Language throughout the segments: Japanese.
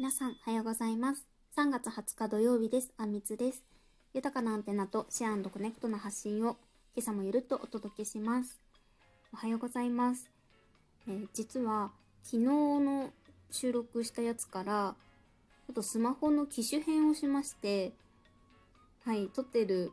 皆さん、おはようございます。3月20日土曜日です。あんみつです。豊かなアンテナとシェアコネクトな発信を今朝もゆるっとお届けします。おはようございます。えー実は昨日の収録したやつから、ちょっとスマホの機種変をしまして、はい、撮ってる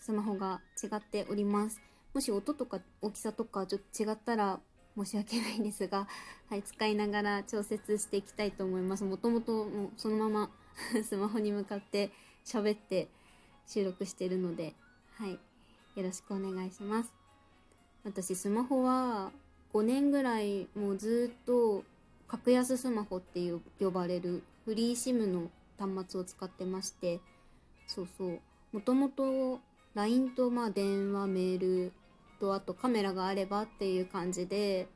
スマホが違っております。もし音とか大きさとかちょっと違ったら申し訳ないんですが、はい、使いながら調節していきたいと思います。もともともうそのまま スマホに向かって喋って収録してるので、はい、よろしくお願いします。私スマホは5年ぐらいもうずっと格安スマホっていう呼ばれるフリー SIM の端末を使ってまして、そうそう、もともと LINE とまあ電話、メールとあとカメラがあればっていう感じで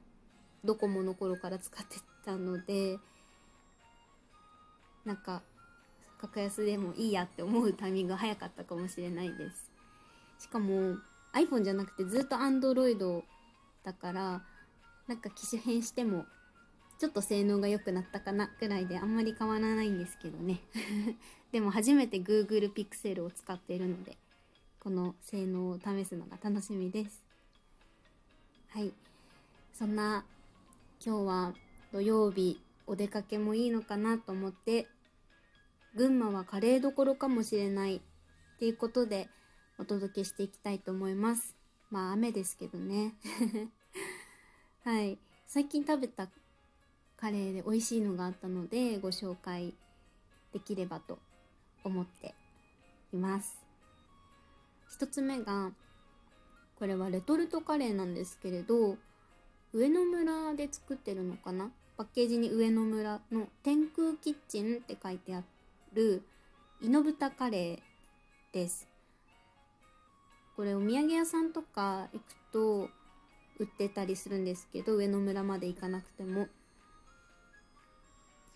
ドコモの頃から使ってたのでなんか格安でもいいやって思うタイミングが早かったかもしれないです。しかも iPhone じゃなくてずっと Android だからなんか機種変してもちょっと性能が良くなったかなくらいであんまり変わらないんですけどね。でも初めて Google Pixel を使っているのでこの性能を試すのが楽しみです。はい。そんな今日は土曜日お出かけもいいのかなと思って群馬はカレーどころかもしれないっていうことでお届けしていきたいと思います。まあ雨ですけどね。はい。最近食べたカレーで美味しいのがあったのでご紹介できればと思っています。一つ目がこれはレトルトカレーなんですけれど上野村で作ってるのかな？パッケージに上野村の天空キッチンって書いてあるイノブタカレーです。これお土産屋さんとか行くと売ってたりするんですけど上野村まで行かなくても。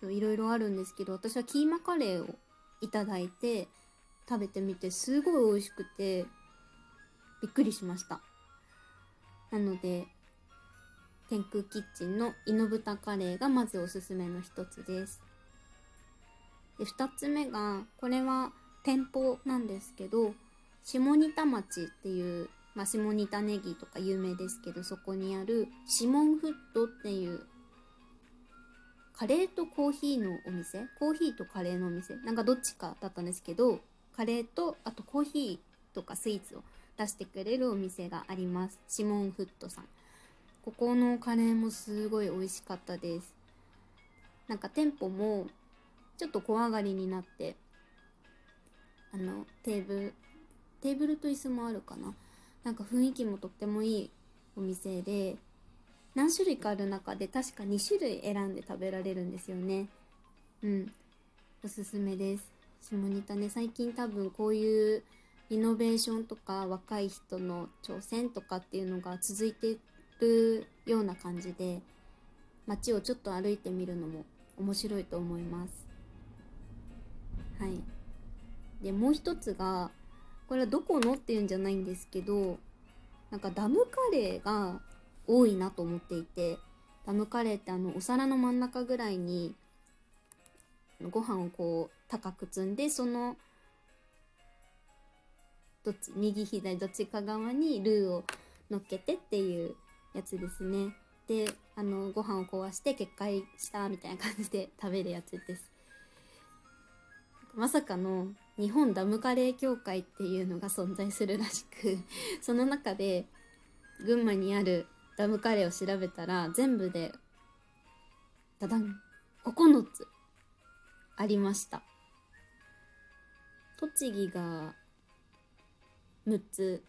そういろいろあるんですけど私はキーマカレーをいただいて食べてみてすごい美味しくてびっくりしました。なので天空キッチンのイノブタカレーがまずおすすめの一つです。で2つ目がこれは店舗なんですけど下仁田町っていう、まあ、下仁田ネギとか有名ですけどそこにあるシモンフットっていうカレーとコーヒーのお店？コーヒーとカレーのお店？なんかどっちかだったんですけどカレーとあとコーヒーとかスイーツを出してくれるお店があります。シモンフットさん。ここのカレーもすごい美味しかったです。なんか店舗もちょっと小上がりになってあのテーブルテーブルと椅子もあるかな。なんか雰囲気もとってもいいお店で何種類かある中で確か2種類選んで食べられるんですよね。うん。おすすめです。下仁田ね最近多分こういうイノベーションとか若い人の挑戦とかっていうのが続いてるような感じで街をちょっと歩いてみるのも面白いと思います。はい。でもう一つがこれはどこのっていうんじゃないんですけどなんかダムカレーが多いなと思っていてダムカレーってあのお皿の真ん中ぐらいにご飯をこう高く積んでそのどっち右左どっちか側にルーを乗っけてっていうやつですね。であのご飯を壊して決壊したみたいな感じで食べるやつです。まさかの日本ダムカレー協会っていうのが存在するらしくその中で群馬にあるダムカレーを調べたら全部でダダン9つありました。栃木が6つ。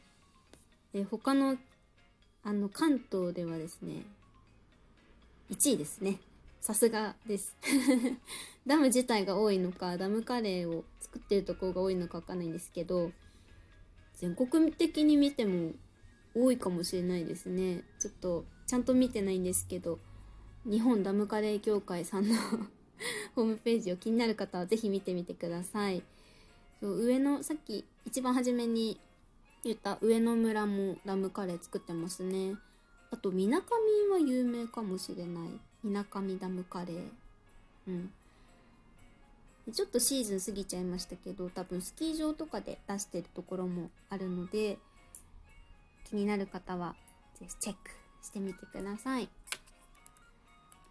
で他のあの関東ではですね1位ですね。さすがです。ダム自体が多いのかダムカレーを作ってるところが多いのかわかんないんですけど全国的に見ても多いかもしれないですね。ちょっとちゃんと見てないんですけど日本ダムカレー協会さんの ホームページを気になる方はぜひ見てみてください。そう上のさっき一番初めに言った上野村もダムカレー作ってますね。あとみなかみは有名かもしれない。みなかみダムカレー。うん。ちょっとシーズン過ぎちゃいましたけど多分スキー場とかで出してるところもあるので気になる方はぜひチェックしてみてください。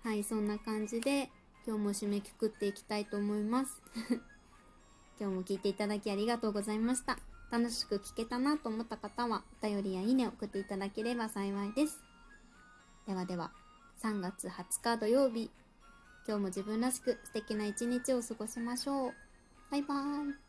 はいそんな感じで今日も締めくくっていきたいと思います。今日も聞いていただきありがとうございました。楽しく聞けたなと思った方はお便りやいいねを送っていただければ幸いです。ではでは3月20日土曜日今日も自分らしく素敵な一日を過ごしましょう。バイバーイ。